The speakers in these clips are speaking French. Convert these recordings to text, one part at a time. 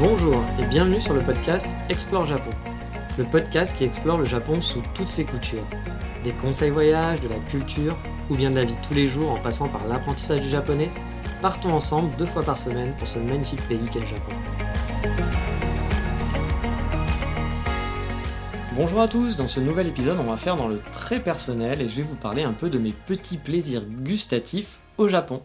Bonjour et bienvenue sur le podcast Explore Japon. Le podcast qui explore le Japon sous toutes ses coutures. Des conseils voyages, de la culture ou bien de la vie de tous les jours en passant par l'apprentissage du japonais, partons ensemble deux fois par semaine pour ce magnifique pays qu'est le Japon. Bonjour à tous, dans ce nouvel épisode on va faire dans le très personnel et je vais vous parler un peu de mes petits plaisirs gustatifs au Japon.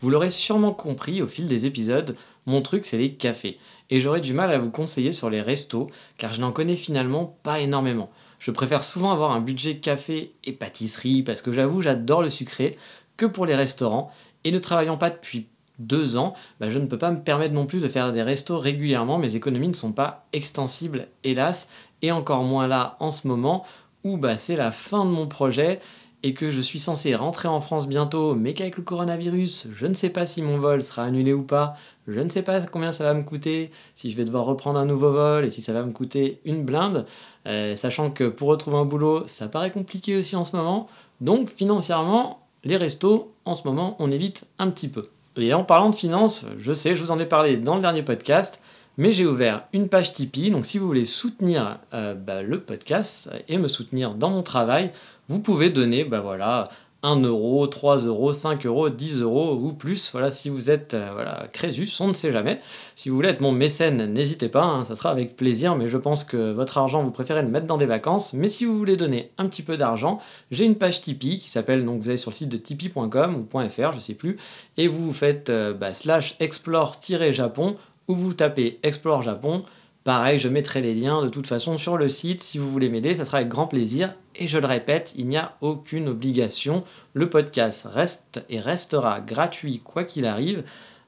Vous l'aurez sûrement compris au fil des épisodes, mon truc c'est les cafés. Et j'aurais du mal à vous conseiller sur les restos, car je n'en connais finalement pas énormément. Je préfère souvent avoir un budget café et pâtisserie, parce que j'avoue j'adore le sucré, que pour les restaurants. Et ne travaillant pas depuis deux ans, bah, je ne peux pas me permettre non plus de faire des restos régulièrement, mes économies ne sont pas extensibles, hélas, et encore moins là en ce moment, où bah, c'est la fin de mon projet et que je suis censé rentrer en France bientôt, mais qu'avec le coronavirus, je ne sais pas si mon vol sera annulé ou pas, je ne sais pas combien ça va me coûter, si je vais devoir reprendre un nouveau vol et si ça va me coûter une blinde, euh, sachant que pour retrouver un boulot, ça paraît compliqué aussi en ce moment, donc financièrement, les restos, en ce moment, on évite un petit peu. Et en parlant de finances, je sais, je vous en ai parlé dans le dernier podcast, mais j'ai ouvert une page Tipeee, donc si vous voulez soutenir euh, bah, le podcast et me soutenir dans mon travail, vous pouvez donner bah, voilà, 1 euro, 3 euros, 5 euros, 10 euros ou plus. Voilà, si vous êtes euh, voilà, Crésus, on ne sait jamais. Si vous voulez être mon mécène, n'hésitez pas, hein, ça sera avec plaisir, mais je pense que votre argent, vous préférez le mettre dans des vacances. Mais si vous voulez donner un petit peu d'argent, j'ai une page Tipeee qui s'appelle, donc vous allez sur le site de tipeee.com ou .fr, je sais plus, et vous faites euh, bah, slash explore-japon ou vous tapez Explore Japon. Pareil, je mettrai les liens de toute façon sur le site. Si vous voulez m'aider, ça sera avec grand plaisir. Et je le répète, il n'y a aucune obligation. Le podcast reste et restera gratuit quoi qu'il arrive.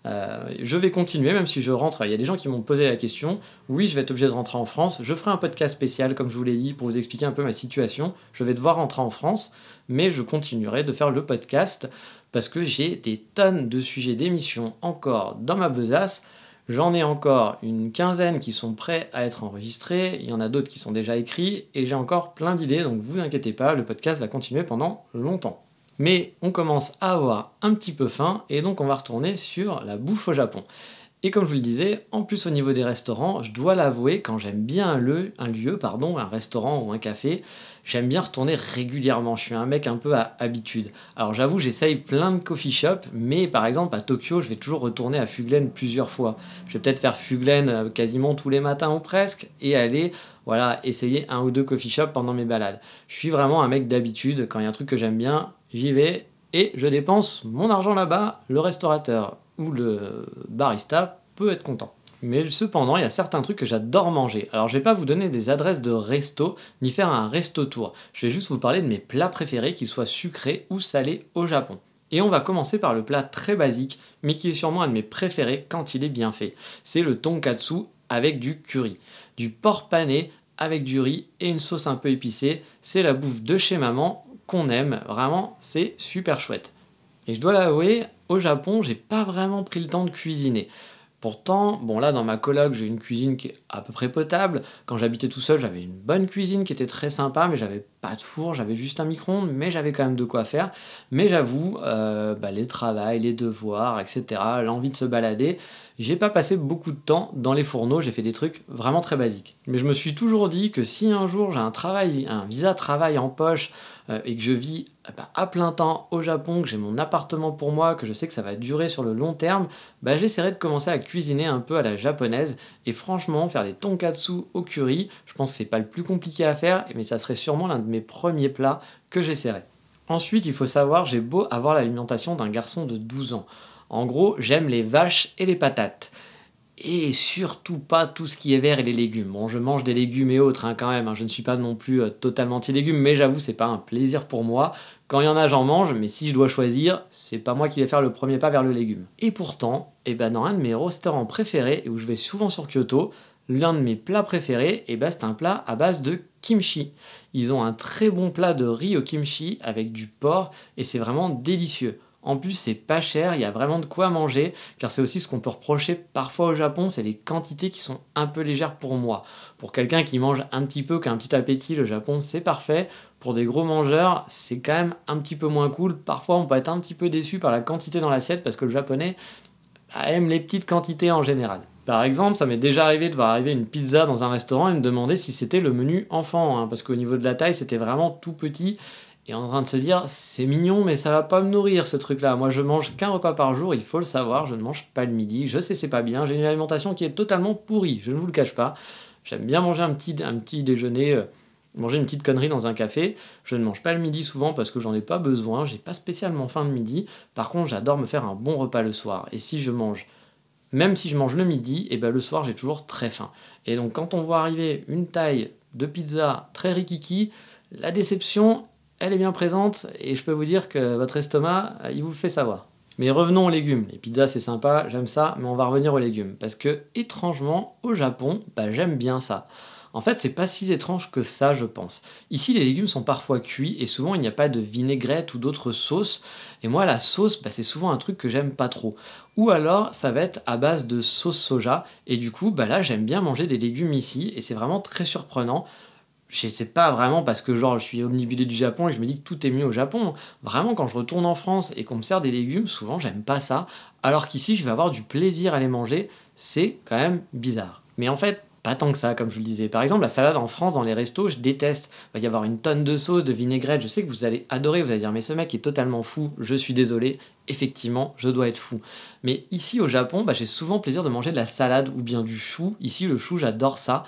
Euh, je vais continuer, même si je rentre. Il y a des gens qui m'ont posé la question. Oui, je vais être obligé de rentrer en France. Je ferai un podcast spécial, comme je vous l'ai dit, pour vous expliquer un peu ma situation. Je vais devoir rentrer en France, mais je continuerai de faire le podcast parce que j'ai des tonnes de sujets d'émissions encore dans ma besace. J'en ai encore une quinzaine qui sont prêts à être enregistrés, il y en a d'autres qui sont déjà écrits, et j'ai encore plein d'idées, donc vous inquiétez pas, le podcast va continuer pendant longtemps. Mais on commence à avoir un petit peu faim, et donc on va retourner sur la bouffe au Japon. Et comme je vous le disais, en plus au niveau des restaurants, je dois l'avouer, quand j'aime bien un lieu, un lieu, pardon, un restaurant ou un café, j'aime bien retourner régulièrement. Je suis un mec un peu à habitude. Alors j'avoue, j'essaye plein de coffee shops, mais par exemple à Tokyo, je vais toujours retourner à Fuglen plusieurs fois. Je vais peut-être faire Fuglen euh, quasiment tous les matins ou presque et aller voilà, essayer un ou deux coffee shops pendant mes balades. Je suis vraiment un mec d'habitude. Quand il y a un truc que j'aime bien, j'y vais et je dépense mon argent là-bas. Le restaurateur ou le barista peut être content. Mais cependant, il y a certains trucs que j'adore manger. Alors, je vais pas vous donner des adresses de resto, ni faire un resto tour. Je vais juste vous parler de mes plats préférés, qu'ils soient sucrés ou salés au Japon. Et on va commencer par le plat très basique, mais qui est sûrement un de mes préférés quand il est bien fait. C'est le tonkatsu avec du curry. Du porc pané avec du riz et une sauce un peu épicée. C'est la bouffe de chez maman qu'on aime. Vraiment, c'est super chouette. Et je dois l'avouer, au Japon, j'ai pas vraiment pris le temps de cuisiner. Pourtant, bon là dans ma coloc, j'ai une cuisine qui est à peu près potable. Quand j'habitais tout seul, j'avais une bonne cuisine qui était très sympa, mais j'avais pas de four, j'avais juste un micro-ondes, mais j'avais quand même de quoi faire. Mais j'avoue, euh, bah, les travails, les devoirs, etc., l'envie de se balader, j'ai pas passé beaucoup de temps dans les fourneaux, j'ai fait des trucs vraiment très basiques. Mais je me suis toujours dit que si un jour j'ai un travail, un visa travail en poche, euh, et que je vis eh ben, à plein temps au Japon, que j'ai mon appartement pour moi, que je sais que ça va durer sur le long terme, bah, j'essaierai de commencer à cuisiner un peu à la japonaise. Et franchement, faire des tonkatsu au curry, je pense que c'est pas le plus compliqué à faire, mais ça serait sûrement l'un de mes premiers plats que j'essaierai. Ensuite, il faut savoir, j'ai beau avoir l'alimentation d'un garçon de 12 ans. En gros, j'aime les vaches et les patates. Et surtout pas tout ce qui est vert et les légumes. Bon, je mange des légumes et autres hein, quand même, hein. je ne suis pas non plus euh, totalement anti-légumes, mais j'avoue, c'est pas un plaisir pour moi. Quand il y en a, j'en mange, mais si je dois choisir, c'est pas moi qui vais faire le premier pas vers le légume. Et pourtant, eh ben, dans un de mes restaurants préférés, et où je vais souvent sur Kyoto, l'un de mes plats préférés, eh ben, c'est un plat à base de kimchi. Ils ont un très bon plat de riz au kimchi avec du porc, et c'est vraiment délicieux. En plus, c'est pas cher, il y a vraiment de quoi manger, car c'est aussi ce qu'on peut reprocher parfois au Japon, c'est les quantités qui sont un peu légères pour moi. Pour quelqu'un qui mange un petit peu, qui a un petit appétit, le Japon c'est parfait. Pour des gros mangeurs, c'est quand même un petit peu moins cool. Parfois, on peut être un petit peu déçu par la quantité dans l'assiette, parce que le japonais bah, aime les petites quantités en général. Par exemple, ça m'est déjà arrivé de voir arriver une pizza dans un restaurant et me demander si c'était le menu enfant, hein, parce qu'au niveau de la taille, c'était vraiment tout petit et en train de se dire c'est mignon mais ça va pas me nourrir ce truc là moi je mange qu'un repas par jour il faut le savoir je ne mange pas le midi je sais c'est pas bien j'ai une alimentation qui est totalement pourrie je ne vous le cache pas. J'aime bien manger un petit, un petit déjeuner euh, manger une petite connerie dans un café. Je ne mange pas le midi souvent parce que j'en ai pas besoin j'ai pas spécialement faim le midi. Par contre j'adore me faire un bon repas le soir. Et si je mange même si je mange le midi et ben le soir j'ai toujours très faim. Et donc quand on voit arriver une taille de pizza très rikiki la déception elle est bien présente et je peux vous dire que votre estomac, euh, il vous fait savoir. Mais revenons aux légumes. Les pizzas, c'est sympa, j'aime ça, mais on va revenir aux légumes. Parce que, étrangement, au Japon, bah, j'aime bien ça. En fait, c'est pas si étrange que ça, je pense. Ici, les légumes sont parfois cuits et souvent il n'y a pas de vinaigrette ou d'autres sauces. Et moi, la sauce, bah, c'est souvent un truc que j'aime pas trop. Ou alors, ça va être à base de sauce soja. Et du coup, bah là, j'aime bien manger des légumes ici et c'est vraiment très surprenant je sais pas vraiment parce que genre je suis omnibulé du Japon et je me dis que tout est mieux au Japon. Vraiment quand je retourne en France et qu'on me sert des légumes, souvent j'aime pas ça. Alors qu'ici je vais avoir du plaisir à les manger, c'est quand même bizarre. Mais en fait, pas tant que ça, comme je le disais. Par exemple, la salade en France, dans les restos, je déteste. Il va y avoir une tonne de sauce, de vinaigrette. Je sais que vous allez adorer, vous allez dire, mais ce mec est totalement fou. Je suis désolé. Effectivement, je dois être fou. Mais ici, au Japon, bah, j'ai souvent plaisir de manger de la salade ou bien du chou. Ici, le chou, j'adore ça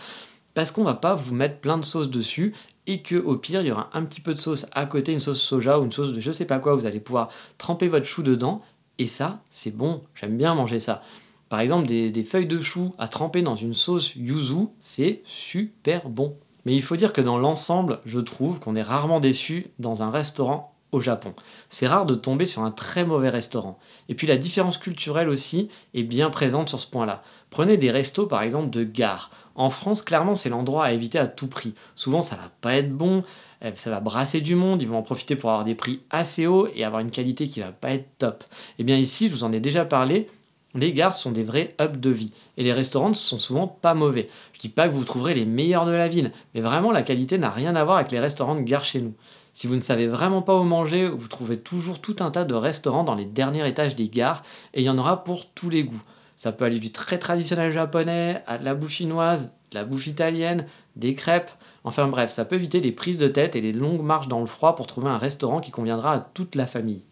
parce qu'on va pas vous mettre plein de sauce dessus et que au pire il y aura un petit peu de sauce à côté, une sauce soja ou une sauce de je sais pas quoi, vous allez pouvoir tremper votre chou dedans et ça c'est bon, j'aime bien manger ça. Par exemple des, des, feuilles de chou à tremper dans une sauce yuzu, c'est super bon. Mais il faut dire que dans l'ensemble, je trouve qu'on est rarement déçu dans un restaurant au Japon. C'est rare de tomber sur un très mauvais restaurant. Et puis la différence culturelle aussi est bien présente sur ce point-là. Prenez des restos par exemple de gare. En France, clairement, c'est l'endroit à éviter à tout prix. Souvent, ça va pas être bon, euh, ça va brasser du monde, ils vont en profiter pour avoir des prix assez hauts et avoir une qualité qui va pas être top. Et eh bien ici, je vous en ai déjà parlé, les gares sont des vrais hubs de vie. Et les restaurants ne sont souvent pas mauvais. Je dis pas que vous trouverez les meilleurs de la ville, mais vraiment la qualité n'a rien à voir avec les restaurants de gare chez nous. Si vous ne savez vraiment pas où manger, vous trouvez toujours tout un tas de restaurants dans les derniers étages des gares, et il y en aura pour tous les goûts. Ça peut aller du très traditionnel japonais à de la bouffe chinoise, de la bouffe italienne, des crêpes. Enfin bref, ça peut éviter les prises de tête et les longues marches dans le froid pour trouver un restaurant qui conviendra à toute la famille.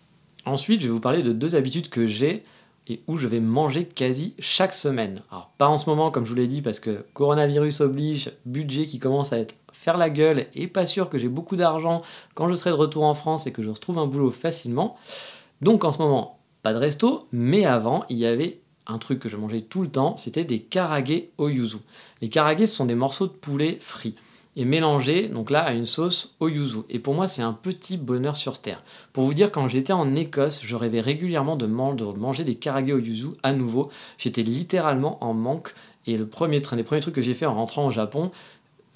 Ensuite, je vais vous parler de deux habitudes que j'ai et où je vais manger quasi chaque semaine. Alors pas en ce moment comme je vous l'ai dit parce que coronavirus oblige, budget qui commence à être faire la gueule et pas sûr que j'ai beaucoup d'argent quand je serai de retour en France et que je retrouve un boulot facilement. Donc en ce moment, pas de resto, mais avant, il y avait un truc que je mangeais tout le temps, c'était des karage au yuzu. Les karage, ce sont des morceaux de poulet frits et mélangés, donc là, à une sauce au yuzu. Et pour moi, c'est un petit bonheur sur terre. Pour vous dire, quand j'étais en Écosse, je rêvais régulièrement de, manger des karage au yuzu à nouveau. J'étais littéralement en manque. Et le premier, des premiers trucs que j'ai fait en rentrant au Japon,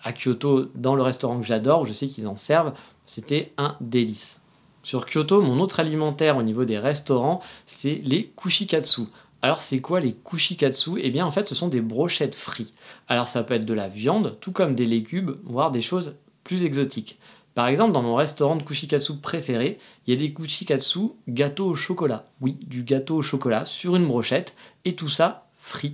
à Kyoto, dans le restaurant que j'adore, je sais qu'ils en servent, c'était un délice. Sur Kyoto, mon autre alimentaire au niveau des restaurants, c'est les kushikatsu. Alors c'est quoi les kushikatsu? Eh bien en fait ce sont des brochettes frites. Alors ça peut être de la viande, tout comme des légumes, voire des choses plus exotiques. Par exemple dans mon restaurant de kushikatsu préféré, il y a des kushikatsu gâteau au chocolat. Oui, du gâteau au chocolat sur une brochette, et tout ça frit.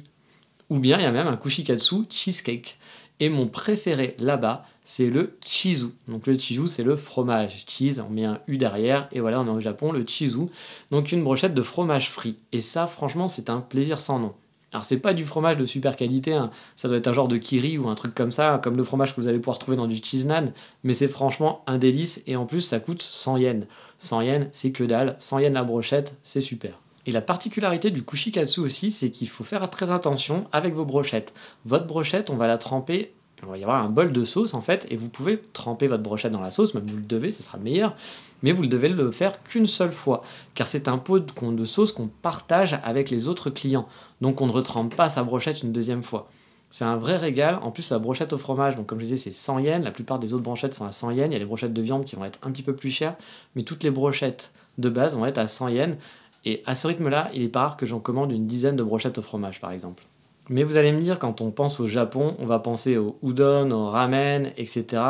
Ou bien il y a même un kushikatsu cheesecake. Et mon préféré là-bas, c'est le chizu. Donc le chizu, c'est le fromage. Cheese, on met un U derrière, et voilà, on est au Japon, le chizu. Donc une brochette de fromage frit. Et ça, franchement, c'est un plaisir sans nom. Alors c'est pas du fromage de super qualité, hein. ça doit être un genre de kiri ou un truc comme ça, comme le fromage que vous allez pouvoir trouver dans du cheese nan, mais c'est franchement un délice et en plus ça coûte 100 yens. 100 yens, c'est que dalle, 100 yens la brochette, c'est super. Et la particularité du kushikatsu aussi, c'est qu'il faut faire très attention avec vos brochettes. Votre brochette, on va la tremper, il va y avoir un bol de sauce en fait, et vous pouvez tremper votre brochette dans la sauce, même vous le devez, ce sera meilleur, mais vous ne devez le faire qu'une seule fois, car c'est un pot de, sauce qu'on partage avec les autres clients, donc on ne retrempe pas sa brochette une deuxième fois. C'est un vrai régal. En plus, la brochette au fromage, donc comme je disais, c'est 100 yens. La plupart des autres brochettes sont à 100 yens. Il y a les brochettes de viande qui vont être un petit peu plus chères, mais toutes les brochettes de base vont être à 100 yens. Et à ce rythme-là, il est rare que j'en commande une dizaine de brochettes au fromage, par exemple. Mais vous allez me dire, quand on pense au Japon, on va penser au udon, au ramen, etc.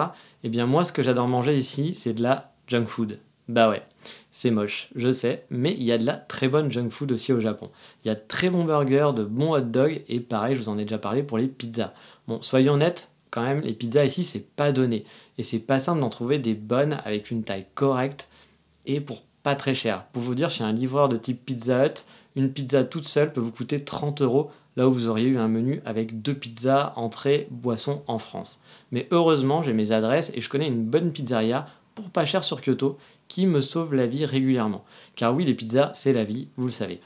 Eh bien moi, ce que j'adore manger ici, c'est de la junk food. Bah ouais, c'est moche, je sais, mais il y a de la très bonne junk food aussi au Japon. Il y a de très bons burgers, de bons hot dogs, et pareil, je vous en ai déjà parlé pour les pizzas. Bon, soyons honnêtes, quand même, les pizzas ici, c'est pas donné. Et c'est pas simple d'en trouver des bonnes avec une taille correcte et pour pas très cher. Pour vous dire, chez un livreur de type Pizza Hut, une pizza toute seule peut vous coûter 30 euros, là où vous auriez eu un menu avec deux pizzas, entrée, boisson en France. Mais heureusement, j'ai mes adresses et je connais une bonne pizzeria pour pas cher sur Kyoto qui me sauve la vie régulièrement. Car oui, les pizzas, c'est la vie, vous le savez.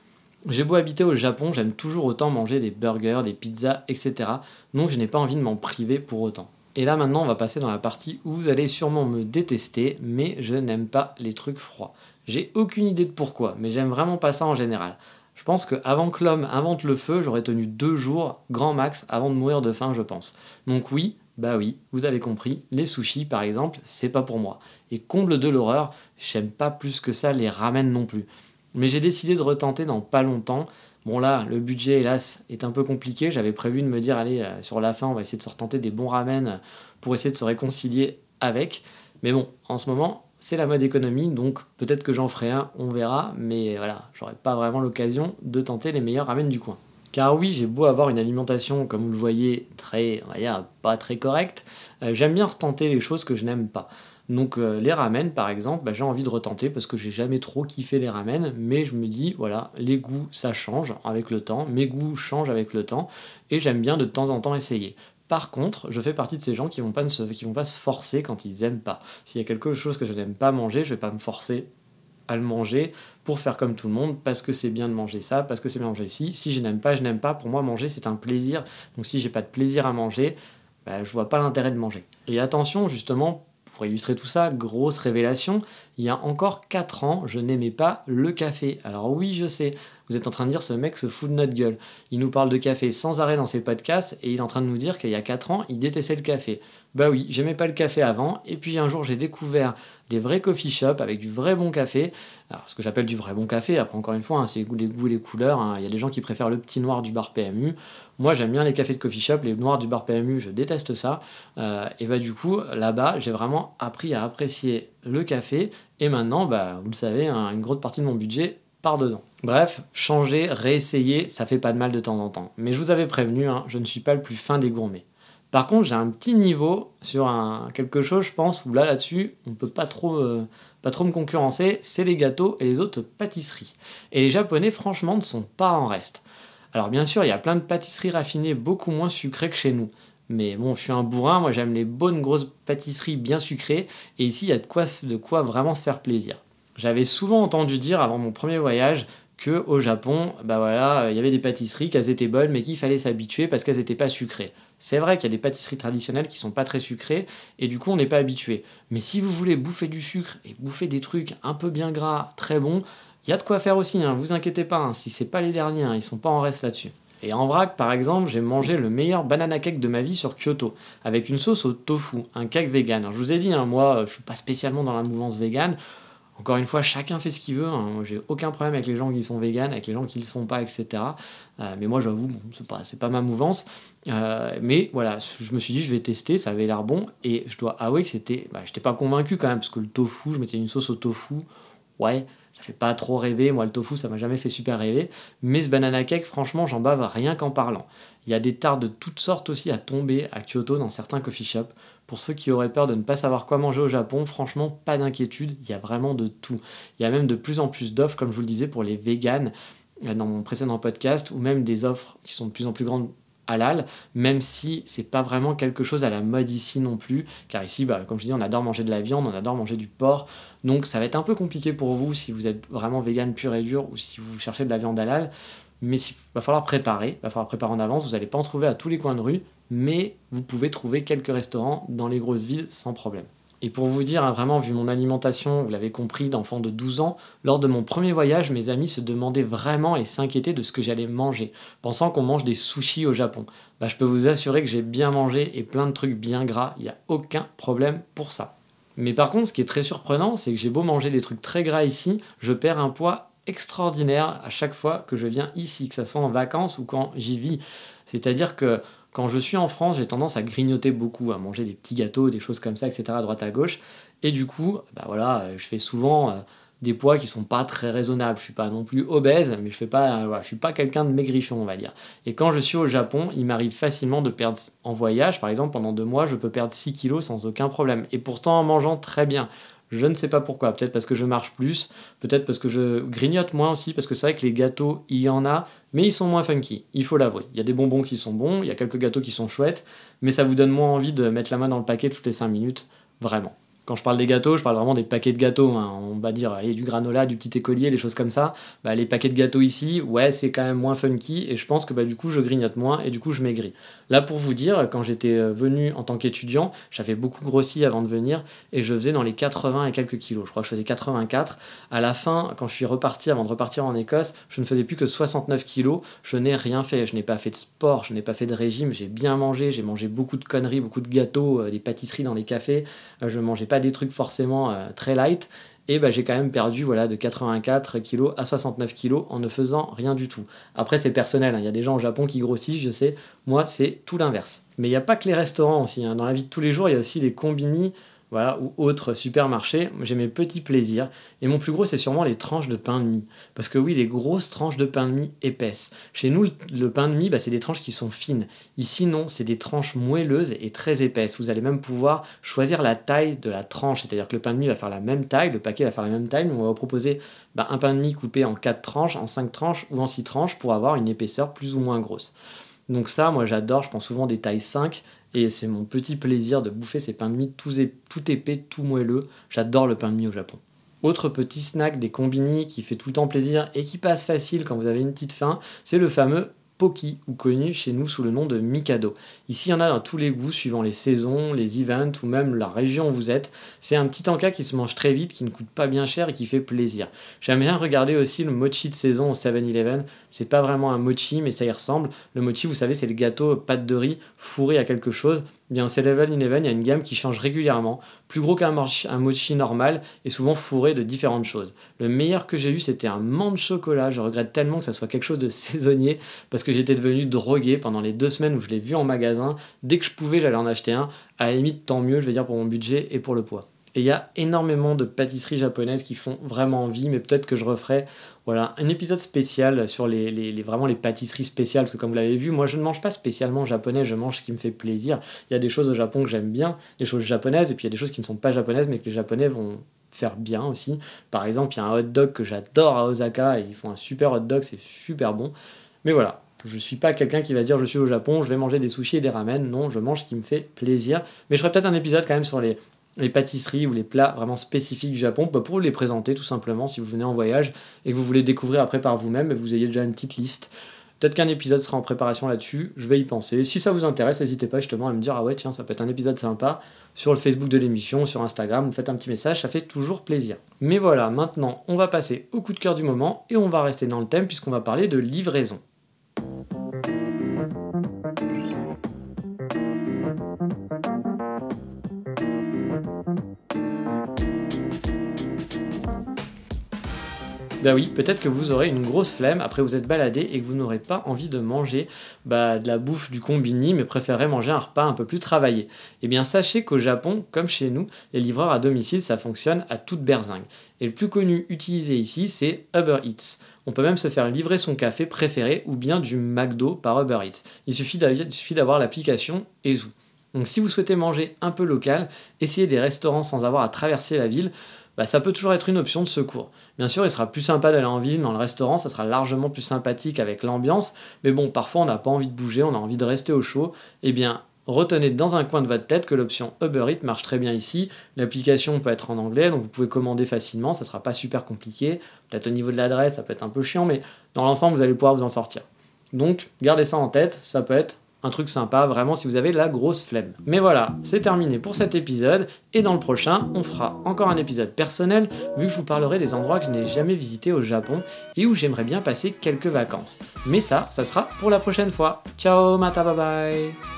J'ai beau habiter au Japon, j'aime toujours autant manger des burgers, des pizzas, etc. Donc je n'ai pas envie de m'en priver pour autant. Et là maintenant, on va passer dans la partie où vous allez sûrement me détester, mais je n'aime pas les trucs froids. J'ai aucune idée de pourquoi, mais j'aime vraiment pas ça en général. Je pense qu'avant que l'homme invente le feu, j'aurais tenu deux jours, grand max, avant de mourir de faim, je pense. Donc oui, bah oui, vous avez compris, les sushis par exemple, c'est pas pour moi. Et comble de l'horreur, j'aime pas plus que ça les ramen non plus. Mais j'ai décidé de retenter dans pas longtemps. Bon là, le budget hélas est un peu compliqué. J'avais prévu de me dire allez euh, sur la fin on va essayer de se retenter des bons ramen pour essayer de se réconcilier avec. Mais bon, en ce moment c'est la mode économie, donc peut-être que j'en ferai un, on verra, mais voilà, j'aurai pas vraiment l'occasion de tenter les meilleurs ramen du coin. Car oui, j'ai beau avoir une alimentation, comme vous le voyez, très, on va dire, pas très correcte, euh, j'aime bien retenter les choses que je n'aime pas. Donc euh, les ramen, par exemple, bah, j'ai envie de retenter parce que j'ai jamais trop kiffé les ramen, mais je me dis, voilà, les goûts, ça change avec le temps, mes goûts changent avec le temps, et j'aime bien de temps en temps essayer. Par contre, je fais partie de ces gens qui vont pas se, qui vont pas se forcer quand ils aiment pas. S'il y a quelque chose que je n'aime pas manger, je vais pas me forcer à le manger pour faire comme tout le monde parce que c'est bien de manger ça, parce que c'est bien de manger ici. Si je n'aime pas, je n'aime pas. Pour moi, manger c'est un plaisir. Donc si j'ai pas de plaisir à manger, bah, je vois pas l'intérêt de manger. Et attention, justement, pour illustrer tout ça, grosse révélation, il y a encore 4 ans, je n'aimais pas le café. Alors oui, je sais, vous êtes en train de dire ce mec se fout de notre gueule. Il nous parle de café sans arrêt dans ses podcasts et il est en train de nous dire qu'il y a 4 ans, il détestait le café. Bah oui, j'aimais pas le café avant et puis un jour j'ai découvert des vrais coffee shops avec du vrai bon café. Alors ce que j'appelle du vrai bon café, après encore une fois, hein, c'est les goûts les couleurs. Hein. Il y a des gens qui préfèrent le petit noir du bar PMU. Moi j'aime bien les cafés de coffee shop, les noirs du bar PMU, je déteste ça. Euh, et bah du coup, là-bas, j'ai vraiment appris à apprécier le café et maintenant, bah, vous le savez, hein, une grosse partie de mon budget part dedans. Bref, changer, réessayer, ça fait pas de mal de temps en temps. Mais je vous avais prévenu, hein, je ne suis pas le plus fin des gourmets. Par contre, j'ai un petit niveau sur quelque chose, je pense, où là, là-dessus, on ne peut pas trop, euh, pas me concurrencer, c'est les gâteaux et les autres pâtisseries. Et les Japonais, franchement, ne sont pas en reste. Alors bien sûr, il y a plein de pâtisseries raffinées beaucoup moins sucrées que chez nous. Mais bon, je suis un bourrin, moi j'aime les bonnes grosses pâtisseries bien sucrées, et ici il y a de quoi vraiment se faire plaisir. J'avais souvent entendu dire avant mon premier voyage que au Japon, bah voilà, il y avait des pâtisseries, qu'elles étaient bonnes, mais qu'il fallait s'habituer parce qu'elles n'étaient pas sucrées. C'est vrai qu'il y a des pâtisseries traditionnelles qui sont pas très sucrées, et du coup on n'est pas habitué. Mais si vous voulez bouffer du sucre et bouffer des trucs un peu bien gras, très bons, il y a de quoi faire aussi, hein, vous inquiétez pas, hein, si c'est pas les derniers, hein, ils sont pas en reste là-dessus. Et en vrac, par exemple, j'ai mangé le meilleur banana cake de ma vie sur Kyoto, avec une sauce au tofu, un cake vegan. je vous ai dit, moi, je suis pas spécialement dans la mouvance vegan. Encore une fois, chacun fait ce qu'il veut. Hein. J'ai aucun problème avec les gens qui sont véganes, avec les gens qui ne le sont pas, etc. Euh, mais moi, j'avoue, bon, c'est pas, ma mouvance. Euh, mais voilà, je me suis dit, je vais tester, ça avait l'air bon. Et je dois avouer que c'était. Bah, j'étais pas convaincu quand même, parce que le tofu, je mettais une sauce au tofu. Ouais, ça fait pas trop rêver. Moi, le tofu, ça m'a jamais fait super rêver. Mais ce banana cake, franchement, j'en bave rien qu'en parlant. Il y a des tartes de toutes sortes aussi à tomber à Kyoto dans certains coffee shops. Pour ceux qui auraient peur de ne pas savoir quoi manger au Japon, franchement, pas d'inquiétude, il y a vraiment de tout. Il y a même de plus en plus d'offres, comme je vous le disais, pour les véganes euh, dans mon précédent podcast, ou même des offres qui sont de plus en plus grandes halal, même si c'est pas vraiment quelque chose à la mode ici non plus, car ici, bah, comme je dis, on adore manger de la viande, on adore manger du porc, donc ça va être un peu compliqué pour vous si vous êtes vraiment vegan pur et dur ou si vous cherchez de la viande halal, mais il va falloir préparer, il va falloir préparer en avance, vous n'allez pas en trouver à tous les coins de rue, mais vous pouvez trouver quelques restaurants dans les grosses villes sans problème. Et pour vous dire, hein, vraiment, vu mon alimentation, vous l'avez compris, d'enfant de 12 ans, lors de mon premier voyage, mes amis se demandaient vraiment et s'inquiétaient de ce que j'allais manger, pensant qu'on mange des sushis au Japon. Bah, je peux vous assurer que j'ai bien mangé et plein de trucs bien gras, il n'y a aucun problème pour ça. Mais par contre, ce qui est très surprenant, c'est que j'ai beau manger des trucs très gras ici, je perds un poids extraordinaire à chaque fois que je viens ici, que ce soit en vacances ou quand j'y vis. C'est-à-dire que quand je suis en France, j'ai tendance à grignoter beaucoup, à manger des petits gâteaux, des choses comme ça, etc., à droite à gauche. Et du coup, bah voilà, je fais souvent euh, des poids qui sont pas très raisonnables. Je suis pas non plus obèse, mais je fais pas, euh, je suis pas quelqu'un de maigrichon, on va dire. Et quand je suis au Japon, il m'arrive facilement de perdre en voyage, par exemple, pendant deux mois, je peux perdre 6 kilos sans aucun problème. Et pourtant en mangeant très bien. Je ne sais pas pourquoi. Peut-être parce que je marche plus, peut-être parce que je grignote moins aussi, parce que c'est vrai que les gâteaux, il y en a, mais ils sont moins funky. Il faut l'avouer. Il y a des bonbons qui sont bons, il y a quelques gâteaux qui sont chouettes, mais ça vous donne moins envie de mettre la main dans le paquet toutes les 5 minutes. Vraiment. Quand je parle des gâteaux, je parle vraiment des paquets de gâteaux. Hein. On va dire allez, du granola, du petit écolier, des choses comme ça. Bah, les paquets de gâteaux ici, ouais, c'est quand même moins funky et je pense que bah, du coup, je grignote moins et du coup, je maigris. Là, pour vous dire, quand j'étais euh, venu en tant qu'étudiant, j'avais beaucoup grossi avant de venir et je faisais dans les 80 et quelques kilos. Je crois que je faisais 84. À la fin, quand je suis reparti, avant de repartir en Écosse, je ne faisais plus que 69 kilos. Je n'ai rien fait. Je n'ai pas fait de sport, je n'ai pas fait de régime. J'ai bien mangé. J'ai mangé beaucoup de conneries, beaucoup de gâteaux, euh, des pâtisseries dans les cafés. Euh, je mangeais pas des trucs forcément euh, très light. Et bah, j'ai quand même perdu voilà, de 84 kg à 69 kg en ne faisant rien du tout. Après, c'est personnel. Hein. Il y a des gens au Japon qui grossissent, je sais. Moi, c'est tout l'inverse. Mais il n'y a pas que les restaurants aussi. Hein. Dans la vie de tous les jours, il y a aussi les combini voilà, ou autre supermarché, j'ai mes petits plaisirs. Et mon plus gros, c'est sûrement les tranches de pain de mie. Parce que oui, les grosses tranches de pain de mie épaisses. Chez nous, le pain de mie, bah, c'est des tranches qui sont fines. Ici, non, c'est des tranches moelleuses et très épaisses. Vous allez même pouvoir choisir la taille de la tranche. C'est-à-dire que le pain de mie va faire la même taille, le paquet va faire la même taille, mais on va vous proposer bah, un pain de mie coupé en 4 tranches, en 5 tranches ou en 6 tranches pour avoir une épaisseur plus ou moins grosse. Donc ça, moi j'adore, je prends souvent des tailles 5 et c'est mon petit plaisir de bouffer ces pains de mie tout, épais, tout moelleux. J'adore le pain de mie au Japon. Autre petit snack des combini qui fait tout le temps plaisir et qui passe facile quand vous avez une petite faim, c'est le fameux Poki, ou connu chez nous sous le nom de Mikado. Ici, il y en a dans tous les goûts, suivant les saisons, les events ou même la région où vous êtes. C'est un petit encas qui se mange très vite, qui ne coûte pas bien cher et qui fait plaisir. J'aime bien regarder aussi le mochi de saison au 7-Eleven. C'est pas vraiment un mochi, mais ça y ressemble. Le mochi, vous savez, c'est le gâteau pâte de riz fourré à quelque chose bien c'est Level in Eleven, il y a une gamme qui change régulièrement, plus gros qu'un mochi normal et souvent fourré de différentes choses. Le meilleur que j'ai eu, c'était un de chocolat. Je regrette tellement que ça soit quelque chose de saisonnier parce que j'étais devenu drogué pendant les deux semaines où je l'ai vu en magasin. Dès que je pouvais, j'allais en acheter un. À la limite, tant mieux, je vais dire, pour mon budget et pour le poids. Et il y a énormément de pâtisseries japonaises qui font vraiment envie, mais peut-être que je referai voilà, un épisode spécial sur les, vraiment les pâtisseries spéciales, parce que comme vous l'avez vu, moi je ne mange pas spécialement japonais, je mange ce qui me fait plaisir. Il y a des choses au Japon que j'aime bien, des choses japonaises, et puis il y a des choses qui ne sont pas japonaises, mais que les japonais vont faire bien aussi. Par exemple, il y a un hot dog que j'adore à Osaka, et ils font un super hot dog, c'est super bon. Mais voilà, je ne suis pas quelqu'un qui va dire je suis au Japon, je vais manger des sushis et des ramen. Non, je mange ce qui me fait plaisir. Mais je ferai peut-être un épisode quand même sur les les pâtisseries ou les plats vraiment spécifiques du Japon bah, pour les présenter tout simplement si vous venez en voyage et que vous voulez découvrir après par vous-même et vous ayez déjà une petite liste. Peut-être qu'un épisode sera en préparation là-dessus, je vais y penser. Si ça vous intéresse, n'hésitez pas justement à me dire ah ouais tiens ça peut être un épisode sympa sur le Facebook de l'émission, sur Instagram, vous faites un petit message, ça fait toujours plaisir. Mais voilà, maintenant on va passer au coup de cœur du moment et on va rester dans le thème puisqu'on va parler de livraison. Bah oui, peut-être que vous aurez une grosse flemme après vous êtes baladé et que vous n'aurez pas envie de manger bah, de la bouffe du combini, mais préférez manger un repas un peu plus travaillé. Eh bien, sachez qu'au Japon, comme chez nous, les livreurs à domicile, ça fonctionne à toute berzingue. Et le plus connu utilisé ici, c'est Uber Eats. On peut même se faire livrer son café préféré ou bien du McDo par Uber Eats. Il suffit d'avoir l'application Ezu. Donc si vous souhaitez manger un peu local, essayez des restaurants sans avoir à traverser la ville bah, ça peut toujours être une option de secours. Bien sûr, il sera plus sympa d'aller en ville, dans le restaurant, ça sera largement plus sympathique avec l'ambiance, mais bon, parfois on n'a pas envie de bouger, on a envie de rester au chaud, eh bien, retenez dans un coin de votre tête que l'option Uber Eats marche très bien ici. L'application peut être en anglais, donc vous pouvez commander facilement, ça sera pas super compliqué. Peut-être au niveau de l'adresse, ça peut être un peu chiant, mais dans l'ensemble, vous allez pouvoir vous en sortir. Donc, gardez ça en tête, ça peut être un truc sympa, vraiment si vous avez la grosse flemme. Mais voilà, c'est terminé pour cet épisode, et dans le prochain, on fera encore un épisode personnel, vu que je vous parlerai des endroits que je n'ai jamais visités au Japon, et où j'aimerais bien passer quelques vacances. Mais ça, ça sera pour la prochaine fois. Ciao, mata bye bye